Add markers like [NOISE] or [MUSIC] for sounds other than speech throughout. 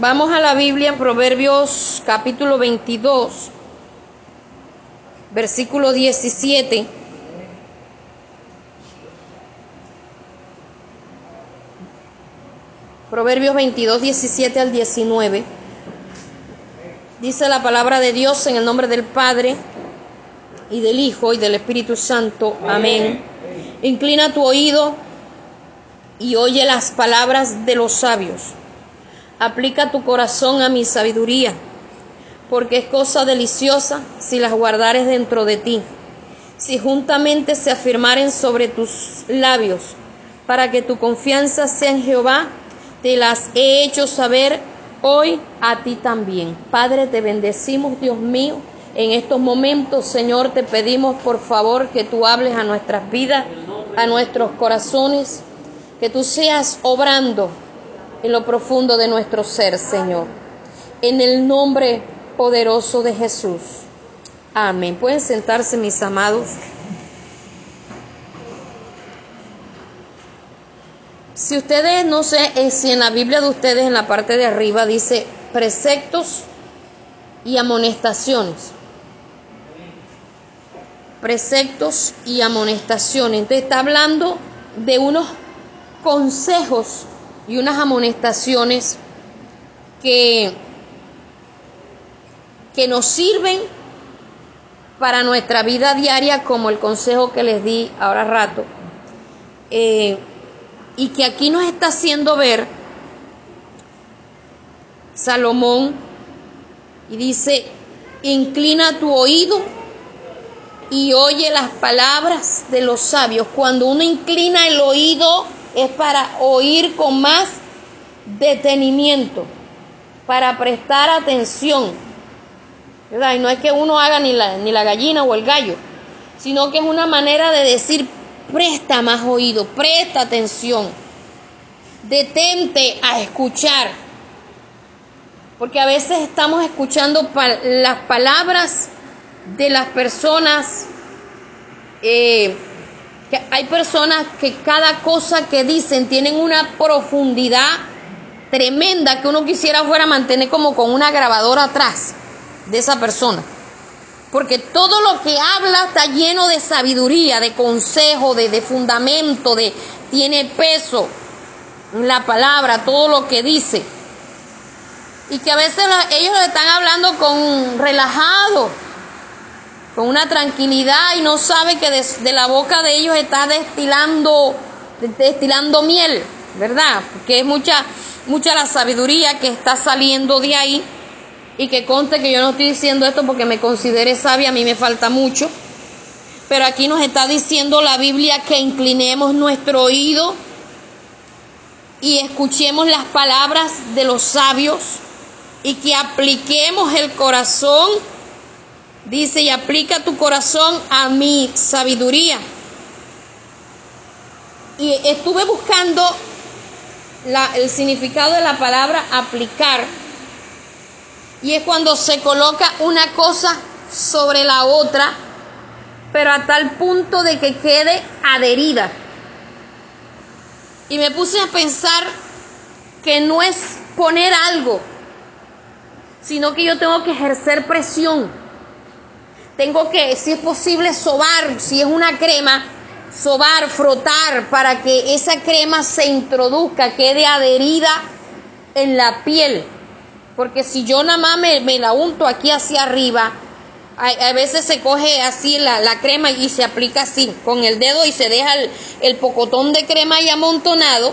Vamos a la Biblia en Proverbios capítulo 22, versículo 17. Proverbios 22, 17 al 19. Dice la palabra de Dios en el nombre del Padre y del Hijo y del Espíritu Santo. Amén. Inclina tu oído y oye las palabras de los sabios. Aplica tu corazón a mi sabiduría, porque es cosa deliciosa si las guardares dentro de ti, si juntamente se afirmaren sobre tus labios, para que tu confianza sea en Jehová, te las he hecho saber hoy a ti también. Padre, te bendecimos, Dios mío. En estos momentos, Señor, te pedimos por favor que tú hables a nuestras vidas, a nuestros corazones, que tú seas obrando en lo profundo de nuestro ser, Señor. En el nombre poderoso de Jesús. Amén. Pueden sentarse, mis amados. Si ustedes, no sé eh, si en la Biblia de ustedes, en la parte de arriba, dice preceptos y amonestaciones. Preceptos y amonestaciones. Entonces está hablando de unos consejos y unas amonestaciones que, que nos sirven para nuestra vida diaria, como el consejo que les di ahora rato, eh, y que aquí nos está haciendo ver Salomón, y dice, inclina tu oído y oye las palabras de los sabios. Cuando uno inclina el oído, es para oír con más detenimiento, para prestar atención. ¿verdad? Y no es que uno haga ni la, ni la gallina o el gallo, sino que es una manera de decir, presta más oído, presta atención, detente a escuchar. Porque a veces estamos escuchando las palabras de las personas eh, que hay personas que cada cosa que dicen tienen una profundidad tremenda que uno quisiera fuera mantener como con una grabadora atrás de esa persona. Porque todo lo que habla está lleno de sabiduría, de consejo, de, de fundamento, de tiene peso la palabra, todo lo que dice. Y que a veces ellos están hablando con relajado, con una tranquilidad y no sabe que de, la boca de ellos está destilando, destilando miel, ¿verdad? Que es mucha, mucha la sabiduría que está saliendo de ahí y que conste que yo no estoy diciendo esto porque me considere sabia, a mí me falta mucho, pero aquí nos está diciendo la Biblia que inclinemos nuestro oído y escuchemos las palabras de los sabios y que apliquemos el corazón Dice, y aplica tu corazón a mi sabiduría. Y estuve buscando el significado de la palabra aplicar. Y es cuando se coloca una cosa sobre la otra, pero a tal punto de que quede adherida. Y me puse a pensar que no es poner algo, sino que yo tengo que ejercer presión tengo que, si es posible, sobar, si es una crema, sobar, frotar para que esa crema se introduzca, quede adherida en la piel. Porque si yo nada más me, la unto aquí hacia arriba, a, veces se coge así la, crema y se aplica así, con el dedo y se deja el, pocotón de crema ahí amontonado.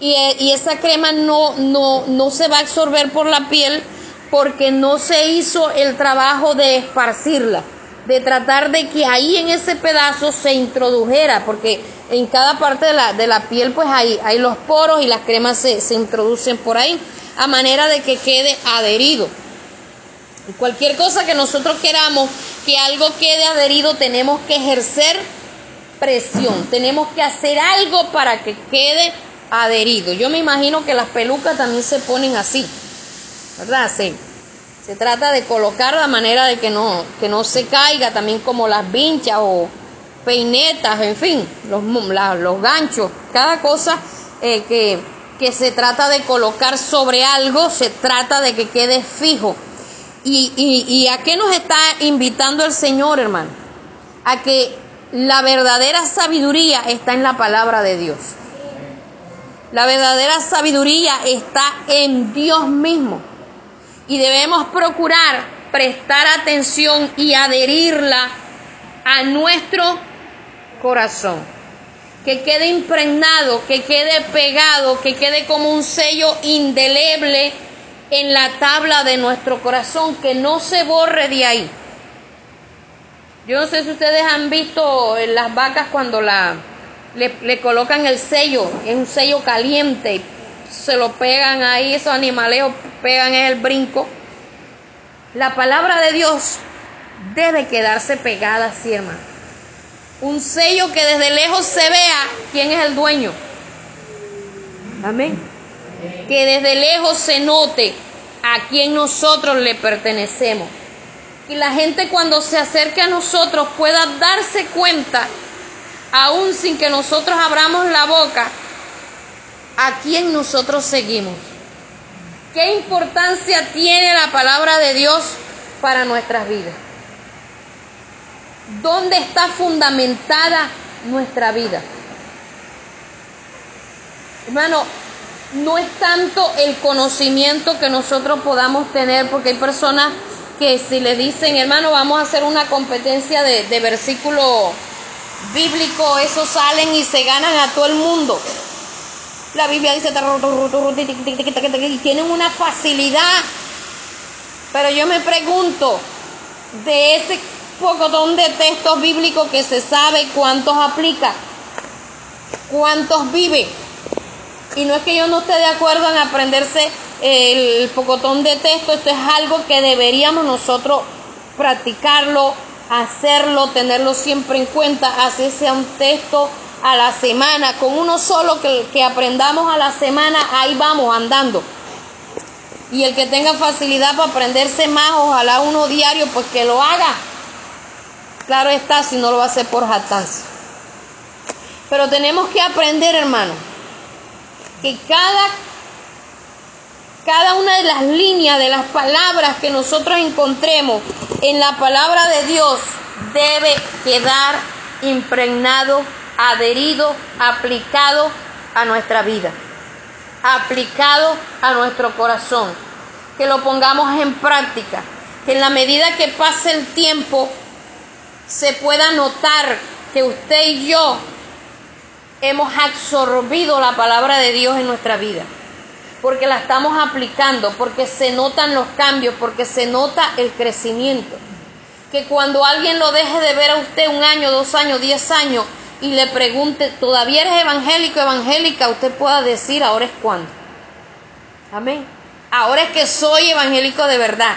Y, y, esa crema no, no, no se va a absorber por la piel porque no se hizo el trabajo de esparcirla, de tratar de que ahí en ese pedazo se introdujera, porque en cada parte de la, de la piel pues hay, hay los poros y las cremas se, se introducen por ahí, a manera de que quede adherido. cualquier cosa que nosotros queramos que algo quede adherido, tenemos que ejercer presión, tenemos que hacer algo para que quede adherido. Yo me imagino que las pelucas también se ponen así. ¿Verdad? Se, se trata de colocar la manera de que no, que no se caiga, también como las vinchas o peinetas, en fin, los, los ganchos, cada cosa eh, que, que se trata de colocar sobre algo, se trata de que quede fijo. ¿Y, y a qué nos está invitando el Señor, hermano? A que la verdadera sabiduría está en la palabra de Dios. La verdadera sabiduría está en Dios mismo. Y debemos procurar prestar atención y adherirla a nuestro corazón. Que quede impregnado, que quede pegado, que quede como un sello indeleble en la tabla de nuestro corazón, que no se borre de ahí. Yo no sé si ustedes han visto las vacas cuando la, le, colocan el sello, es un sello caliente, se lo pegan ahí, esos animales pegan en el brinco. La palabra de Dios debe quedarse pegada así, hermano. Un sello que desde lejos se vea quién es el dueño. Amén. Que desde lejos se note a quién nosotros le pertenecemos. Y la gente cuando se acerque a nosotros pueda darse cuenta, aún sin que nosotros abramos la boca, a quién nosotros seguimos. ¿Qué importancia tiene la palabra de Dios para nuestras vidas? ¿Dónde está fundamentada nuestra vida? Hermano, no es tanto el conocimiento que nosotros podamos tener, porque hay personas que si le dicen, hermano, vamos a hacer una competencia de, versículo bíblico, esos salen y se ganan a todo el mundo. La Biblia dice, y tienen una facilidad. Pero yo me pregunto, de ese pocotón de textos bíblicos que se sabe cuántos aplica, cuántos vive. Y no es que yo no esté de acuerdo en aprenderse el pocotón de texto, esto es algo que deberíamos nosotros practicarlo, hacerlo, tenerlo siempre en cuenta, así un texto a la semana, con uno solo que, que aprendamos a la semana, ahí vamos andando. Y el que tenga facilidad para aprenderse más, ojalá uno diario, pues que lo haga. Claro está, si no lo va a hacer por jactancia. Pero tenemos que aprender, hermano, que cada, cada una de las líneas de las palabras que nosotros encontremos en la palabra de Dios debe quedar impregnado adherido, aplicado a nuestra vida, aplicado a nuestro corazón, que lo pongamos en práctica, que en la medida que pase el tiempo se pueda notar que usted y yo hemos absorbido la palabra de Dios en nuestra vida, porque la estamos aplicando, porque se notan los cambios, porque se nota el crecimiento. Que cuando alguien lo deje de ver a usted un año, dos años, diez años, y le pregunte, ¿todavía eres evangélico, evangélica? Usted pueda decir, ahora es cuando. Amén. Ahora es que soy evangélico de verdad.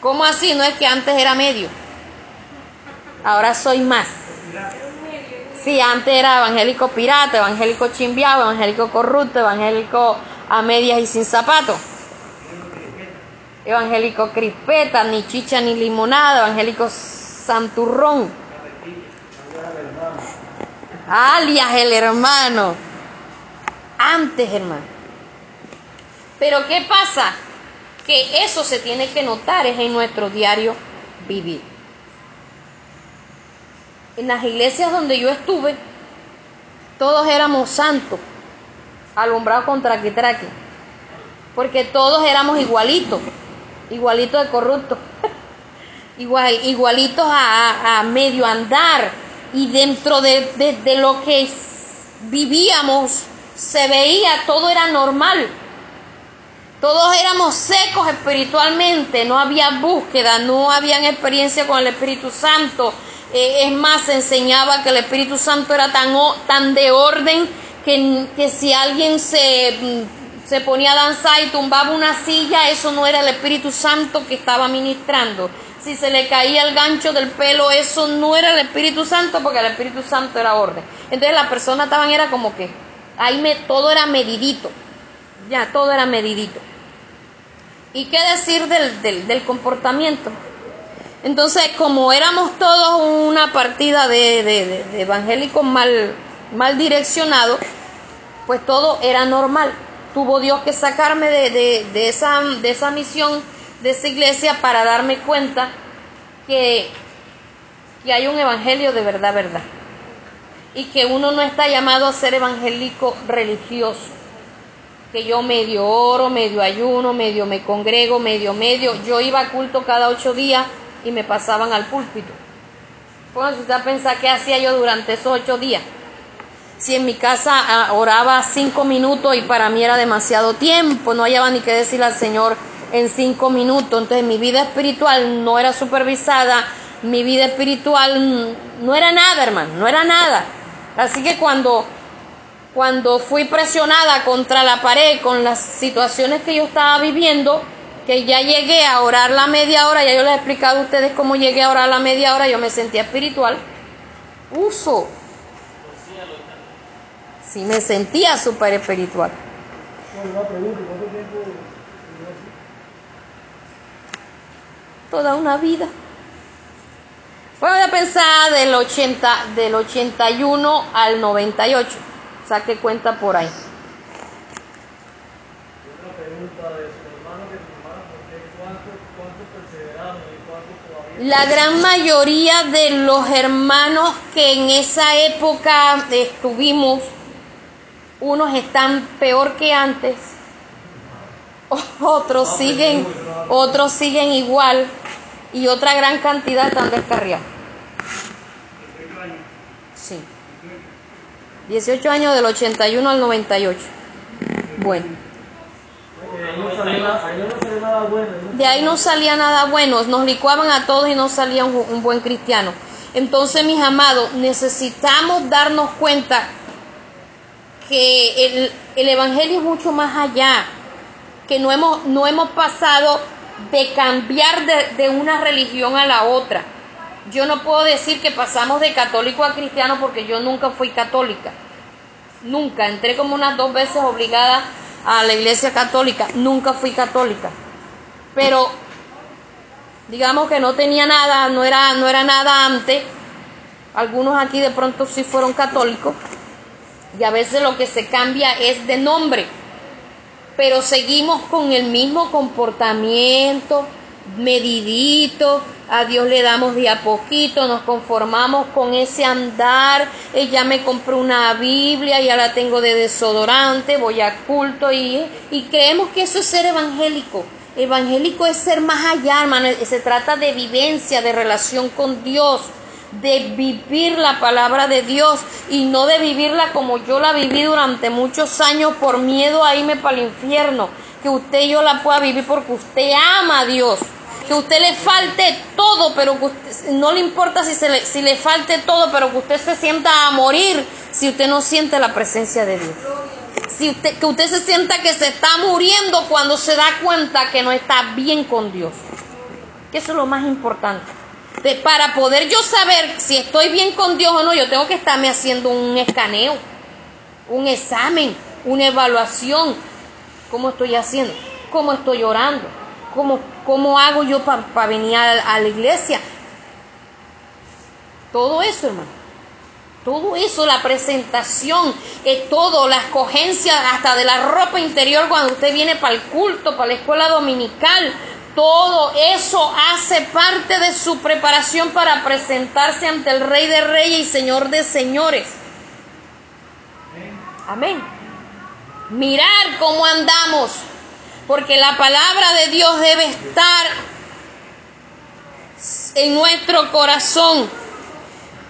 ¿Cómo así? No es que antes era medio. Ahora soy más. Sí, antes era evangélico pirata, evangélico chimbiado, evangélico corrupto, evangélico a medias y sin zapatos. Evangélico crispeta, ni chicha ni limonada, evangélico santurrón alias el hermano. Antes, hermano. Pero ¿qué pasa? Que eso se tiene que notar es en nuestro diario vivir. En las iglesias donde yo estuve, todos éramos santos, alumbrados con traque-traque, porque todos éramos igualitos, igualitos de corruptos, [LAUGHS] igual, igualitos a medio andar, y dentro de, lo que vivíamos se veía, todo era normal. Todos éramos secos espiritualmente, no había búsqueda, no habían experiencia con el Espíritu Santo. Eh, es más, se enseñaba que el Espíritu Santo era tan, tan de orden que, que si alguien se, mm, se ponía a danzar y tumbaba una silla, eso no era el Espíritu Santo que estaba ministrando si se le caía el gancho del pelo, eso no era el Espíritu Santo, porque el Espíritu Santo era orden. Entonces la persona estaban, era como que, ahí me, todo era medidito, ya, todo era medidito. ¿Y qué decir del, del, comportamiento? Entonces, como éramos todos una partida de, de, de evangélicos mal, mal direccionados, pues todo era normal. Tuvo Dios que sacarme de, esa, de esa misión, de esa iglesia, para darme cuenta que, que hay un evangelio de verdad, verdad. Y que uno no está llamado a ser evangélico religioso. Que yo medio oro, medio ayuno, medio me congrego, medio medio. Yo iba a culto cada ocho días y me pasaban al púlpito. Pónganse usted a pensar qué hacía yo durante esos ocho días. Si en mi casa ah, oraba cinco minutos y para mí era demasiado tiempo, no hallaba ni qué decirle al Señor en cinco minutos. Entonces mi vida espiritual no era supervisada, mi vida espiritual no era nada, hermano, no era nada. Así que cuando, cuando fui presionada contra la pared con las situaciones que yo estaba viviendo, que ya llegué a orar la media hora, ya yo les he explicado a ustedes cómo llegué a orar la media hora, yo me sentía espiritual. Uso. Sí, me sentía súper espiritual. Toda una vida. Voy a pensar del 80, del 81 al 98. Saque cuenta por ahí. La gran mayoría de los hermanos que en esa época estuvimos, unos están peor que antes, otros siguen, otros siguen igual y otra gran cantidad están descarriados. Sí. 18 años del 81 al 98. Bueno. De ahí no salía nada bueno, nos licuaban a todos y no salía un, buen cristiano. Entonces, mis amados, necesitamos darnos cuenta que el, el, Evangelio es mucho más allá, que no hemos, no hemos pasado de cambiar de, de, una religión a la otra. Yo no puedo decir que pasamos de católico a cristiano porque yo nunca fui católica. Nunca. Entré como unas dos veces obligada a la iglesia católica. Nunca fui católica. Pero digamos que no tenía nada, no era, no era nada antes. Algunos aquí de pronto sí fueron católicos. Y a veces lo que se cambia es de nombre. Pero seguimos con el mismo comportamiento, medidito, a Dios le damos de a poquito, nos conformamos con ese andar, ella me compró una Biblia, ya la tengo de desodorante, voy a culto y, y creemos que eso es ser evangélico. Evangélico es ser más allá, hermano, se trata de vivencia, de relación con Dios, de vivir la palabra de Dios y no de vivirla como yo la viví durante muchos años por miedo a irme para el infierno. Que usted yo la pueda vivir porque usted ama a Dios que usted le falte todo, pero que no le importa si, se le, si le falte todo, pero que usted se sienta a morir si usted no siente la presencia de Dios. Si usted, que usted se sienta que se está muriendo cuando se da cuenta que no está bien con Dios. Que eso es lo más importante. Para poder yo saber si estoy bien con Dios o no, yo tengo que estarme haciendo un escaneo, un examen, una evaluación. ¿Cómo estoy haciendo? ¿Cómo estoy orando? ¿Cómo, hago yo para venir a, la iglesia? Todo eso, hermano. Todo eso, la presentación, es todo, la escogencia hasta de la ropa interior cuando usted viene para el culto, para la escuela dominical, todo eso hace parte de su preparación para presentarse ante el Rey de Reyes y Señor de Señores. Amén. Mirar cómo andamos, porque la palabra de Dios debe estar en nuestro corazón.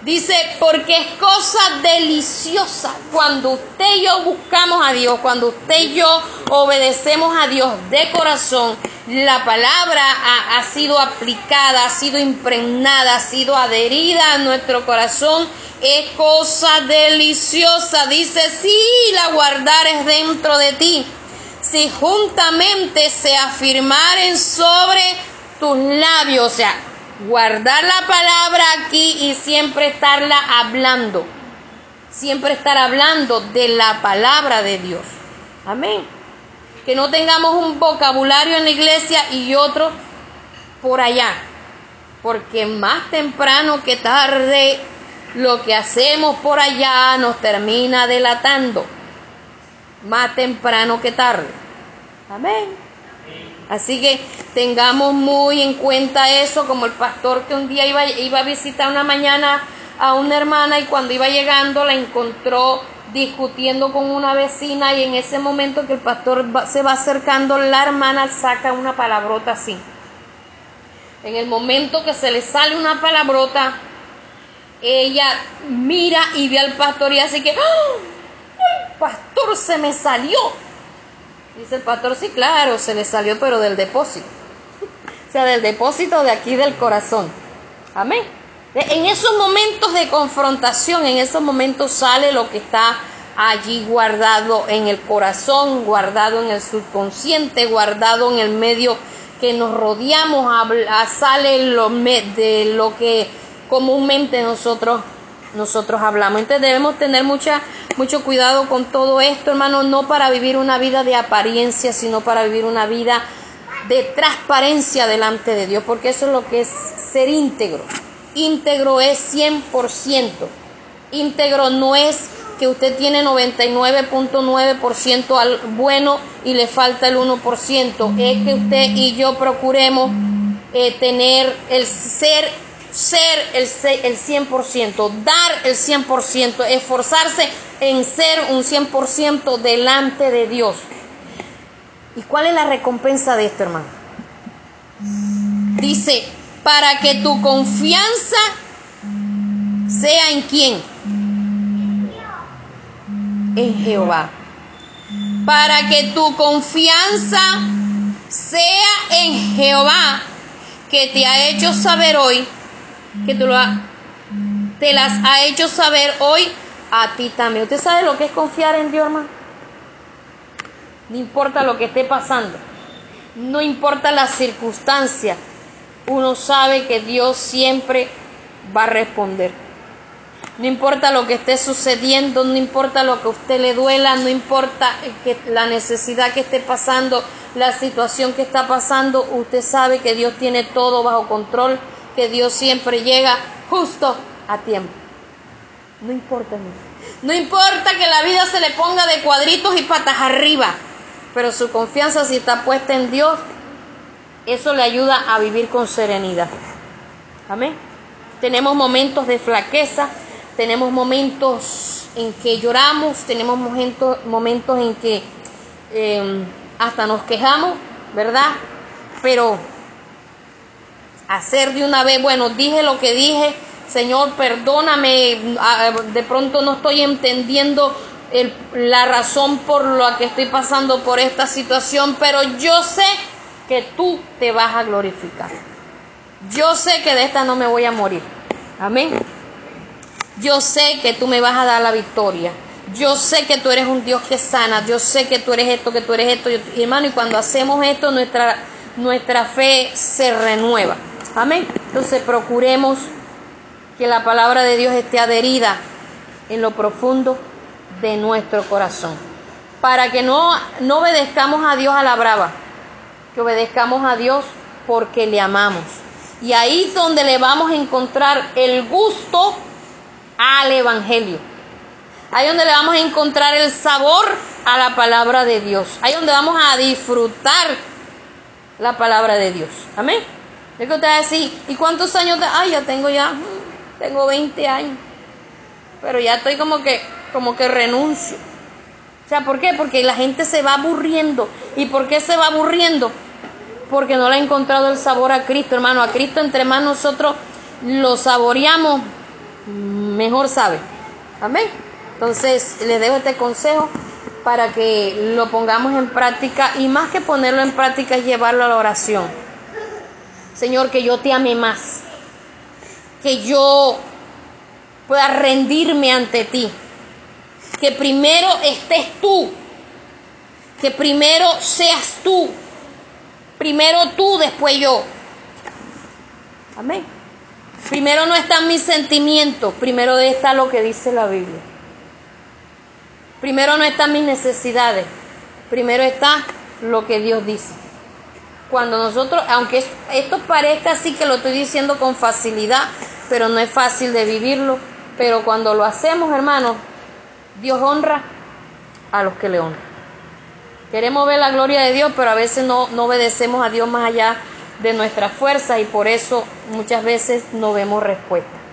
Dice, porque es cosa deliciosa cuando usted y yo buscamos a Dios, cuando usted y yo obedecemos a Dios de corazón, la palabra ha, ha, sido aplicada, ha sido impregnada, ha sido adherida a nuestro corazón, es cosa deliciosa. Dice, si la guardares dentro de ti si juntamente se afirmaren sobre tus labios, o sea, guardar la palabra aquí y siempre estarla hablando, siempre estar hablando de la palabra de Dios. Amén. Que no tengamos un vocabulario en la iglesia y otro por allá, porque más temprano que tarde lo que hacemos por allá nos termina delatando. más temprano que tarde. Amén. Así que tengamos muy en cuenta eso, como el pastor que un día iba, iba a visitar una mañana a una hermana y cuando iba llegando la encontró discutiendo con una vecina y en ese momento que el pastor se va acercando, la hermana saca una palabrota así. En el momento que se le sale una palabrota, ella mira y ve al pastor y así que, ¡Oh! el pastor se me salió. Dice el pastor, sí, claro, se le salió, pero del depósito. O sea, del depósito de aquí del corazón. Amén. En esos momentos de confrontación, en esos momentos sale lo que está allí guardado en el corazón, guardado en el subconsciente, guardado en el medio que nos rodeamos, sale lo, de lo que comúnmente nosotros nosotros hablamos. Entonces debemos tener mucha, mucho cuidado con todo esto, hermano, no para vivir una vida de apariencia, sino para vivir una vida de transparencia delante de Dios, porque eso es lo que es ser íntegro íntegro es 100%. Íntegro no es que usted tiene 99.9% al bueno y le falta el 1%. Es que usted y yo procuremos eh, tener el ser, ser el, el 100%, dar el 100%, esforzarse en ser un 100% delante de Dios. ¿Y cuál es la recompensa de esto, hermano? Dice, para que tu confianza sea en quién? En Jehová. Para que tu confianza sea en Jehová, que te ha hecho saber hoy, que tú lo te las ha hecho saber hoy a ti también. ¿Usted sabe lo que es confiar en Dios, hermano? No importa lo que esté pasando, no importa las circunstancias, uno sabe que Dios siempre va a responder. No importa lo que esté sucediendo, no importa lo que a usted le duela, no importa que la necesidad que esté pasando, la situación que está pasando, usted sabe que Dios tiene todo bajo control, que Dios siempre llega justo a tiempo. No importa, no importa que la vida se le ponga de cuadritos y patas arriba, pero su confianza si está puesta en Dios, eso le ayuda a vivir con serenidad. Amén. Tenemos momentos de flaqueza, tenemos momentos en que lloramos, tenemos momentos, momentos en que em, hasta nos quejamos, ¿verdad? Pero hacer de una vez, bueno, dije lo que dije, Señor, perdóname, de pronto no estoy entendiendo la razón por la que estoy pasando por esta situación, pero yo sé que tú te vas a glorificar. Yo sé que de esta no me voy a morir. Amén. Yo sé que tú me vas a dar la victoria. Yo sé que tú eres un Dios que sana. Yo sé que tú eres esto, que tú eres esto. hermano, y cuando hacemos esto, nuestra, nuestra fe se renueva. Amén. Entonces procuremos que la palabra de Dios esté adherida en lo profundo de nuestro corazón. Para que no, no obedezcamos a Dios a la brava que obedezcamos a Dios porque le amamos. Y ahí es donde le vamos a encontrar el gusto al Evangelio. Ahí donde le vamos a encontrar el sabor a la palabra de Dios. Ahí donde vamos a disfrutar la palabra de Dios. Amén. Es que usted va a decir, ¿y cuántos años? De... Ay, ya tengo ya, tengo 20 años. Pero ya estoy como que, como que renuncio. O sea, ¿por qué? Porque la gente se va aburriendo. ¿Y por qué se va aburriendo? porque no le ha encontrado el sabor a Cristo, hermano. A Cristo entre más nosotros lo saboreamos, mejor sabe. Amén. Entonces, les dejo este consejo para que lo pongamos en práctica y más que ponerlo en práctica es llevarlo a la oración. Señor, que yo te ame más, que yo pueda rendirme ante ti, que primero estés tú, que primero seas tú Primero tú, después yo. Amén. Primero no están mis sentimientos, primero está lo que dice la Biblia. Primero no están mis necesidades, primero está lo que Dios dice. Cuando nosotros, aunque esto parezca así que lo estoy diciendo con facilidad, pero no es fácil de vivirlo, pero cuando lo hacemos, hermanos, Dios honra a los que le honran. Queremos ver la gloria de Dios, pero a veces no, no obedecemos a Dios más allá de nuestras fuerzas y por eso muchas veces no vemos respuesta.